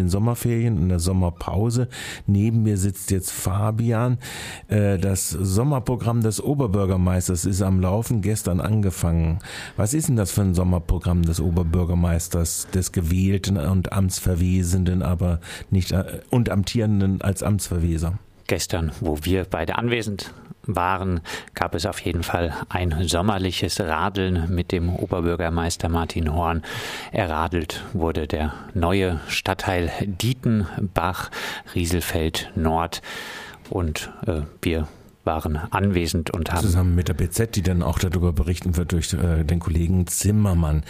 den Sommerferien, in der Sommerpause. Neben mir sitzt jetzt Fabian. Äh, das Sommerprogramm des Oberbürgermeisters ist am Laufen, gestern angefangen. Was ist denn das für ein Sommerprogramm des Oberbürgermeisters, des gewählten und amtsverwesenden, aber nicht äh, und amtierenden als Amtsverweser? Gestern, wo wir beide anwesend waren, gab es auf jeden Fall ein sommerliches Radeln mit dem Oberbürgermeister Martin Horn. Erradelt wurde der neue Stadtteil Dietenbach, Rieselfeld Nord und äh, wir waren anwesend und haben. Zusammen mit der BZ, die dann auch darüber berichten wird durch äh, den Kollegen Zimmermann.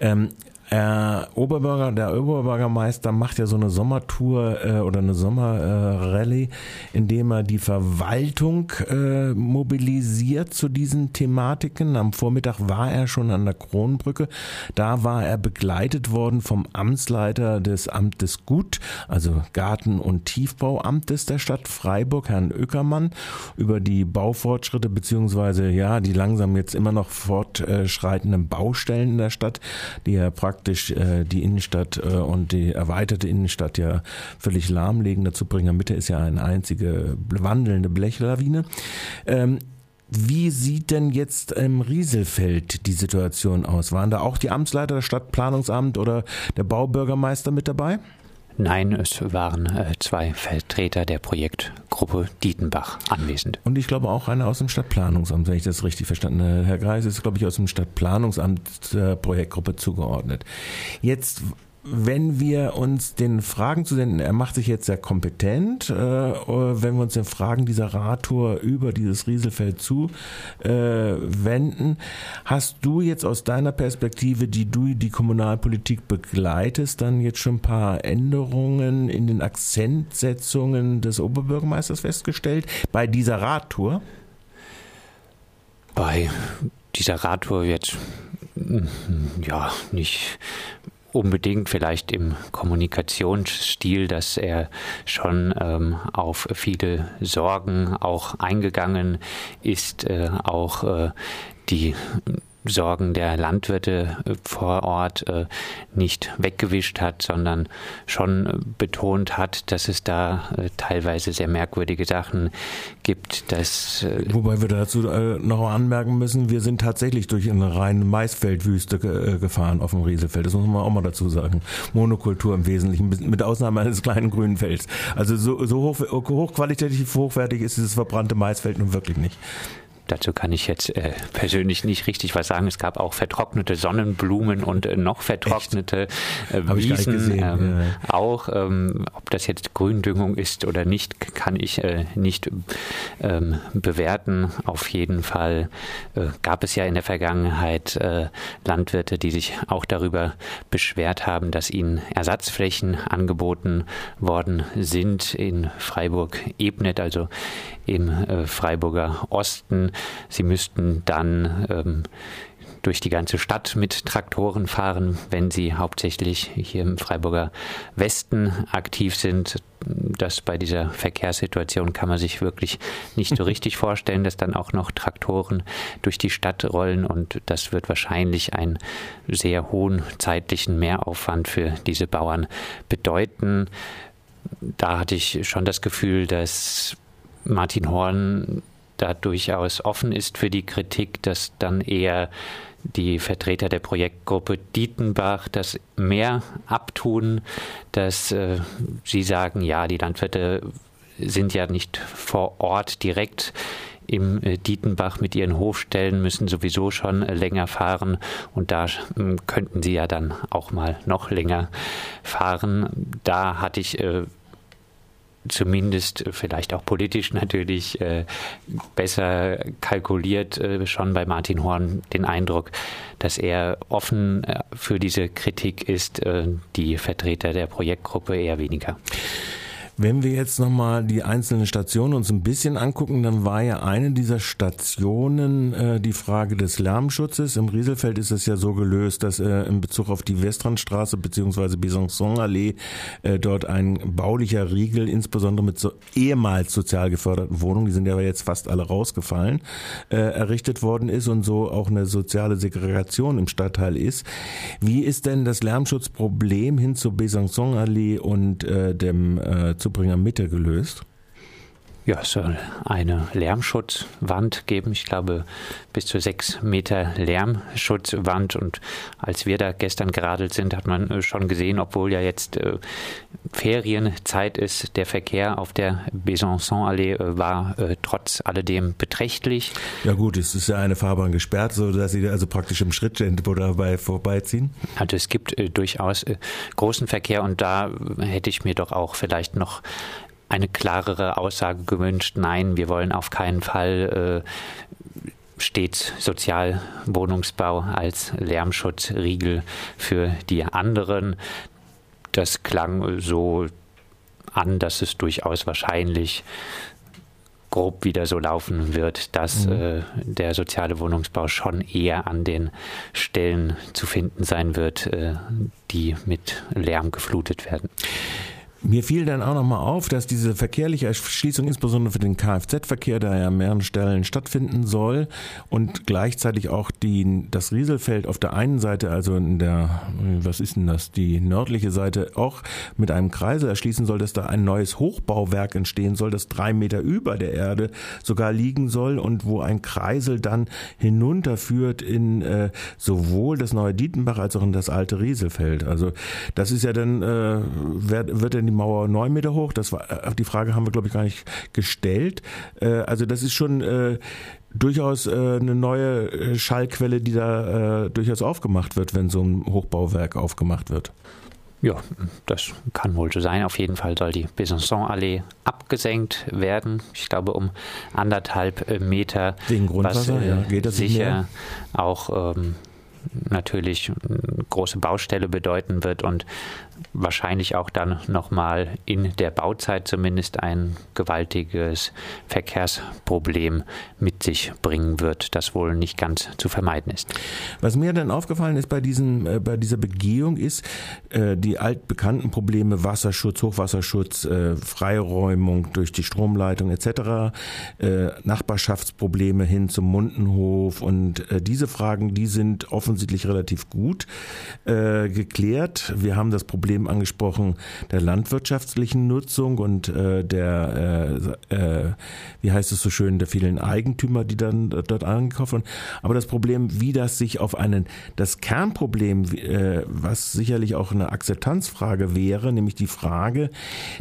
Ähm, äh, Oberbürger, der Oberbürgermeister macht ja so eine Sommertour äh, oder eine Sommerrallye, äh, indem er die Verwaltung äh, mobilisiert zu diesen Thematiken. Am Vormittag war er schon an der Kronbrücke. Da war er begleitet worden vom Amtsleiter des Amtes Gut, also Garten- und Tiefbauamtes der Stadt Freiburg, Herrn Öckermann, über die Baufortschritte beziehungsweise ja die langsam jetzt immer noch fortschreitenden Baustellen in der Stadt, die er praktisch praktisch äh, die Innenstadt äh, und die erweiterte Innenstadt ja völlig lahmlegen. Dazu bringen. In der Mitte ist ja eine einzige wandelnde Blechlawine. Ähm, wie sieht denn jetzt im Rieselfeld die Situation aus? Waren da auch die Amtsleiter, das Stadtplanungsamt oder der Baubürgermeister mit dabei? Nein, es waren äh, zwei Vertreter der Projektgruppe Dietenbach anwesend. Und ich glaube auch einer aus dem Stadtplanungsamt, wenn ich das richtig verstanden habe. Herr Greis ist, glaube ich, aus dem Stadtplanungsamt der Projektgruppe zugeordnet. Jetzt wenn wir uns den Fragen zu senden, er macht sich jetzt sehr kompetent, äh, wenn wir uns den Fragen dieser Radtour über dieses Rieselfeld zu äh, hast du jetzt aus deiner Perspektive, die du die Kommunalpolitik begleitest, dann jetzt schon ein paar Änderungen in den Akzentsetzungen des Oberbürgermeisters festgestellt bei dieser Radtour? Bei dieser Radtour jetzt ja nicht unbedingt vielleicht im Kommunikationsstil, dass er schon ähm, auf viele Sorgen auch eingegangen ist, äh, auch äh, die Sorgen der Landwirte äh, vor Ort äh, nicht weggewischt hat, sondern schon äh, betont hat, dass es da teilweise sehr merkwürdige Sachen gibt. Dass Wobei wir dazu noch anmerken müssen, wir sind tatsächlich durch eine reine Maisfeldwüste gefahren auf dem Rieselfeld. Das muss man auch mal dazu sagen. Monokultur im Wesentlichen, mit Ausnahme eines kleinen grünen Felds. Also so, so hoch, hochqualitativ hochwertig ist dieses verbrannte Maisfeld nun wirklich nicht. Dazu kann ich jetzt äh, persönlich nicht richtig was sagen. Es gab auch vertrocknete Sonnenblumen und äh, noch vertrocknete äh, Wiesen. Ähm, ja. Auch ähm, ob das jetzt Gründüngung ist oder nicht, kann ich äh, nicht ähm, bewerten. Auf jeden Fall äh, gab es ja in der Vergangenheit äh, Landwirte, die sich auch darüber beschwert haben, dass ihnen Ersatzflächen angeboten worden sind in Freiburg-Ebnet, also im Freiburger Osten. Sie müssten dann ähm, durch die ganze Stadt mit Traktoren fahren, wenn sie hauptsächlich hier im Freiburger Westen aktiv sind. Das bei dieser Verkehrssituation kann man sich wirklich nicht so richtig vorstellen, dass dann auch noch Traktoren durch die Stadt rollen und das wird wahrscheinlich einen sehr hohen zeitlichen Mehraufwand für diese Bauern bedeuten. Da hatte ich schon das Gefühl, dass Martin Horn da durchaus offen ist für die Kritik, dass dann eher die Vertreter der Projektgruppe Dietenbach das mehr abtun, dass äh, sie sagen, ja, die Landwirte sind ja nicht vor Ort direkt im äh, Dietenbach mit ihren Hofstellen, müssen sowieso schon äh, länger fahren und da äh, könnten sie ja dann auch mal noch länger fahren. Da hatte ich äh, zumindest vielleicht auch politisch natürlich äh, besser kalkuliert, äh, schon bei Martin Horn den Eindruck, dass er offen äh, für diese Kritik ist, äh, die Vertreter der Projektgruppe eher weniger. Wenn wir jetzt nochmal die einzelnen Stationen uns ein bisschen angucken, dann war ja eine dieser Stationen äh, die Frage des Lärmschutzes. Im Rieselfeld ist es ja so gelöst, dass äh, in Bezug auf die Westlandstraße bzw. Besançon-Allee äh, dort ein baulicher Riegel, insbesondere mit so ehemals sozial geförderten Wohnungen, die sind ja jetzt fast alle rausgefallen, äh, errichtet worden ist und so auch eine soziale Segregation im Stadtteil ist. Wie ist denn das Lärmschutzproblem hin zur Besançon-Allee und äh, dem äh, Zubringer Mitte gelöst? Ja, es soll eine Lärmschutzwand geben. Ich glaube, bis zu sechs Meter Lärmschutzwand. Und als wir da gestern geradelt sind, hat man äh, schon gesehen, obwohl ja jetzt äh, Ferienzeit ist, der Verkehr auf der Besançon-Allee äh, war äh, trotz alledem beträchtlich. Ja gut, es ist ja eine Fahrbahn gesperrt, sodass Sie also praktisch im Schritttempo dabei vorbeiziehen. Also es gibt äh, durchaus äh, großen Verkehr und da hätte ich mir doch auch vielleicht noch eine klarere Aussage gewünscht. Nein, wir wollen auf keinen Fall äh, stets Sozialwohnungsbau als Lärmschutzriegel für die anderen. Das klang so an, dass es durchaus wahrscheinlich grob wieder so laufen wird, dass mhm. äh, der soziale Wohnungsbau schon eher an den Stellen zu finden sein wird, äh, die mit Lärm geflutet werden. Mir fiel dann auch nochmal auf, dass diese verkehrliche Erschließung insbesondere für den Kfz-Verkehr, der ja an mehreren Stellen stattfinden soll und gleichzeitig auch die, das Rieselfeld auf der einen Seite, also in der, was ist denn das, die nördliche Seite auch mit einem Kreisel erschließen soll, dass da ein neues Hochbauwerk entstehen soll, das drei Meter über der Erde sogar liegen soll und wo ein Kreisel dann hinunterführt in äh, sowohl das neue Dietenbach als auch in das alte Rieselfeld. Also das ist ja dann, äh, wird, wird dann die Mauer neun Meter hoch? Das war, äh, die Frage haben wir, glaube ich, gar nicht gestellt. Äh, also das ist schon äh, durchaus eine neue Schallquelle, die da durchaus aufgemacht wird, wenn so ein Hochbauwerk aufgemacht wird. Ja, das kann wohl so sein. Auf jeden Fall soll die Besançon-Allee abgesenkt werden. Ich glaube um anderthalb Meter. Wegen Grundwasser, was, ja. Geht das sicher auch ähm, natürlich eine große Baustelle bedeuten wird und wahrscheinlich auch dann nochmal in der Bauzeit zumindest ein gewaltiges Verkehrsproblem mit sich bringen wird, das wohl nicht ganz zu vermeiden ist. Was mir dann aufgefallen ist bei, diesen, äh, bei dieser Begehung ist, äh, die altbekannten Probleme Wasserschutz, Hochwasserschutz, äh, Freiräumung durch die Stromleitung etc., äh, Nachbarschaftsprobleme hin zum Mundenhof und äh, diese Fragen, die sind offensichtlich relativ gut äh, geklärt. Wir haben das Problem Problem angesprochen der landwirtschaftlichen Nutzung und äh, der, äh, äh, wie heißt es so schön, der vielen Eigentümer, die dann dort angekauft wurden. Aber das Problem, wie das sich auf einen, das Kernproblem, äh, was sicherlich auch eine Akzeptanzfrage wäre, nämlich die Frage,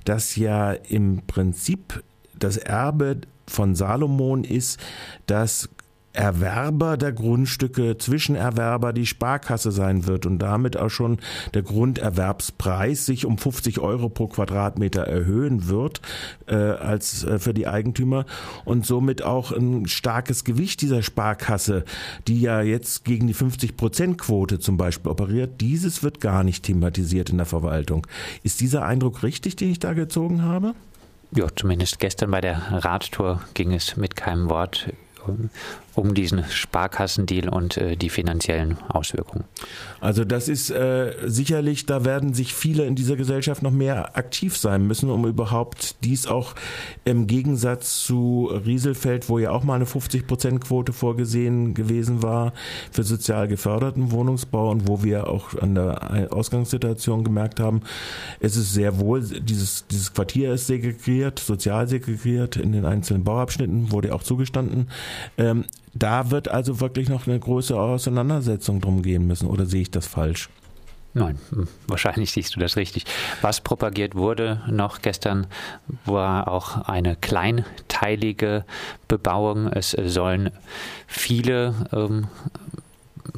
dass ja im Prinzip das Erbe von Salomon ist, dass Erwerber der Grundstücke, Zwischenerwerber die Sparkasse sein wird und damit auch schon der Grunderwerbspreis sich um 50 Euro pro Quadratmeter erhöhen wird äh, als äh, für die Eigentümer und somit auch ein starkes Gewicht dieser Sparkasse, die ja jetzt gegen die 50 Prozent Quote zum Beispiel operiert, dieses wird gar nicht thematisiert in der Verwaltung. Ist dieser Eindruck richtig, den ich da gezogen habe? Ja, zumindest gestern bei der Radtour ging es mit keinem Wort um diesen Sparkassendeal und äh, die finanziellen Auswirkungen. Also das ist äh, sicherlich, da werden sich viele in dieser Gesellschaft noch mehr aktiv sein müssen, um überhaupt dies auch im Gegensatz zu Rieselfeld, wo ja auch mal eine 50-Prozent-Quote vorgesehen gewesen war für sozial geförderten Wohnungsbau und wo wir auch an der Ausgangssituation gemerkt haben, es ist sehr wohl, dieses, dieses Quartier ist segregiert, sozial segregiert in den einzelnen Bauabschnitten, wurde auch zugestanden. Ähm, da wird also wirklich noch eine große Auseinandersetzung drum gehen müssen, oder sehe ich das falsch? Nein, hm, wahrscheinlich siehst du das richtig. Was propagiert wurde noch gestern, war auch eine kleinteilige Bebauung. Es sollen viele ähm,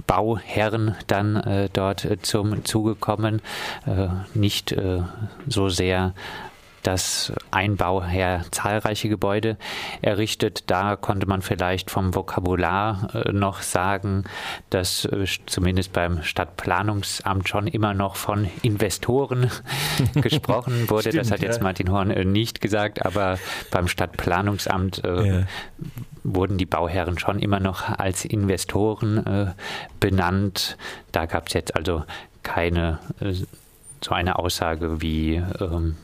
Bauherren dann äh, dort zum Zuge kommen, äh, nicht äh, so sehr dass ein Bauherr zahlreiche Gebäude errichtet. Da konnte man vielleicht vom Vokabular äh, noch sagen, dass äh, zumindest beim Stadtplanungsamt schon immer noch von Investoren gesprochen wurde. Stimmt, das hat jetzt ja. Martin Horn äh, nicht gesagt, aber beim Stadtplanungsamt ja. wurden die Bauherren schon immer noch als Investoren benannt. Da gab es jetzt also keine so eine Aussage wie ähm,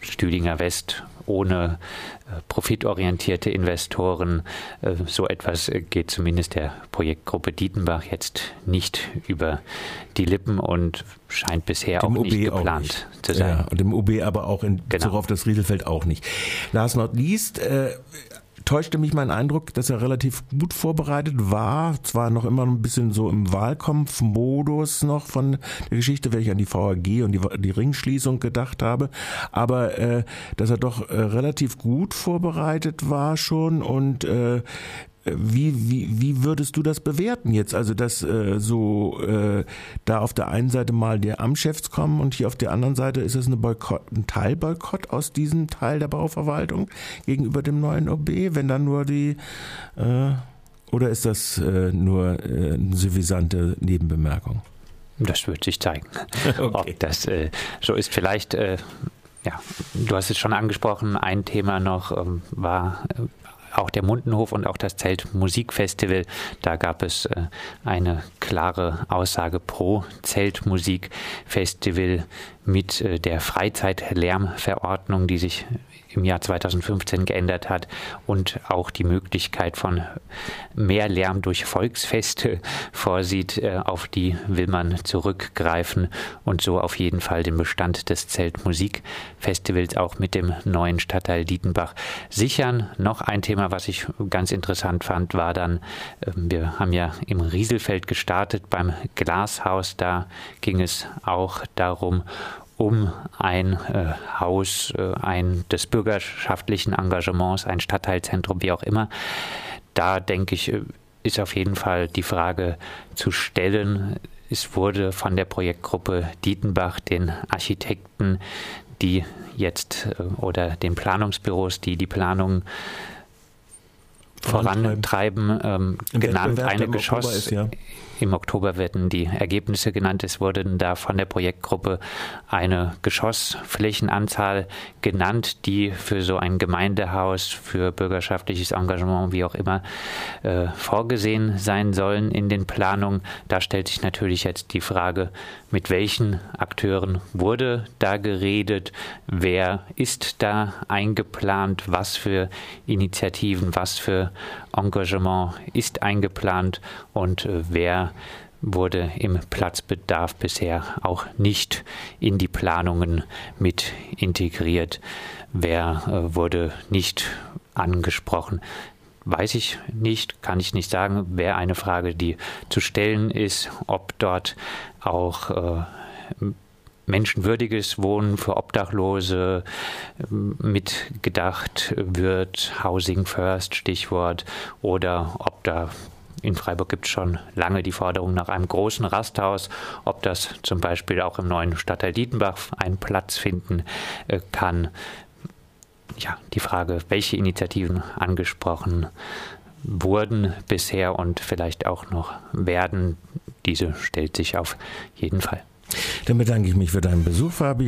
Stüdinger West ohne äh, profitorientierte Investoren. Äh, so etwas geht zumindest der Projektgruppe Dietenbach jetzt nicht über die Lippen und scheint bisher dem auch nicht geplant nicht. zu sein. Ja, und im OB aber auch in genau. Bezug auf das Rieselfeld auch nicht. Last not least, äh, täuschte mich mein Eindruck, dass er relativ gut vorbereitet war. Zwar noch immer ein bisschen so im Wahlkampfmodus noch von der Geschichte, ich an die VAG und die, die Ringschließung gedacht habe, aber äh, dass er doch äh, relativ gut vorbereitet war schon und äh, wie, wie, wie würdest du das bewerten jetzt? Also, dass äh, so äh, da auf der einen Seite mal die Amtschefs kommen und hier auf der anderen Seite ist es eine Boykott, ein Teilboykott aus diesem Teil der Bauverwaltung gegenüber dem neuen OB, wenn dann nur die äh, oder ist das äh, nur äh, eine suffisante Nebenbemerkung? Das wird sich zeigen, okay. ob das äh, so ist. Vielleicht äh, ja, du hast es schon angesprochen, ein Thema noch ähm, war äh, auch der Mundenhof und auch das Zelt Musikfestival. Da gab es äh, eine klare Aussage pro Zeltmusikfestival mit äh, der Freizeitlärmverordnung, die sich im Jahr 2015 geändert hat und auch die Möglichkeit von mehr Lärm durch Volksfeste vorsieht, äh, auf die will man zurückgreifen und so auf jeden Fall den Bestand des Zeltmusikfestivals auch mit dem neuen Stadtteil Dietenbach sichern. Noch ein Thema, was ich ganz interessant fand, war dann, ähm, wir haben ja im Rieselfeld gestartet beim Glashaus, da ging es auch darum, um ein äh, Haus äh, ein, des bürgerschaftlichen Engagements, ein Stadtteilzentrum, wie auch immer. Da denke ich, äh, ist auf jeden Fall die Frage zu stellen. Es wurde von der Projektgruppe Dietenbach den Architekten, die jetzt äh, oder den Planungsbüros, die die Planung vorantreiben, ähm, genannt, eine Geschoss. Ist, ja. Im Oktober werden die Ergebnisse genannt. Es wurden da von der Projektgruppe eine Geschossflächenanzahl genannt, die für so ein Gemeindehaus, für bürgerschaftliches Engagement, wie auch immer, äh, vorgesehen sein sollen in den Planungen. Da stellt sich natürlich jetzt die Frage, mit welchen Akteuren wurde da geredet, wer ist da eingeplant, was für Initiativen, was für Engagement ist eingeplant und äh, wer wurde im Platzbedarf bisher auch nicht in die Planungen mit integriert. Wer äh, wurde nicht angesprochen? Weiß ich nicht, kann ich nicht sagen. Wäre eine Frage, die zu stellen ist, ob dort auch äh, menschenwürdiges Wohnen für Obdachlose ähm, mitgedacht wird, Housing First Stichwort, oder ob da in Freiburg gibt es schon lange die Forderung nach einem großen Rasthaus, ob das zum Beispiel auch im neuen Stadtteil Dietenbach einen Platz finden äh, kann. Ja, die Frage, welche Initiativen angesprochen wurden bisher und vielleicht auch noch werden, diese stellt sich auf jeden Fall. Dann bedanke ich mich für deinen Besuch, Fabian.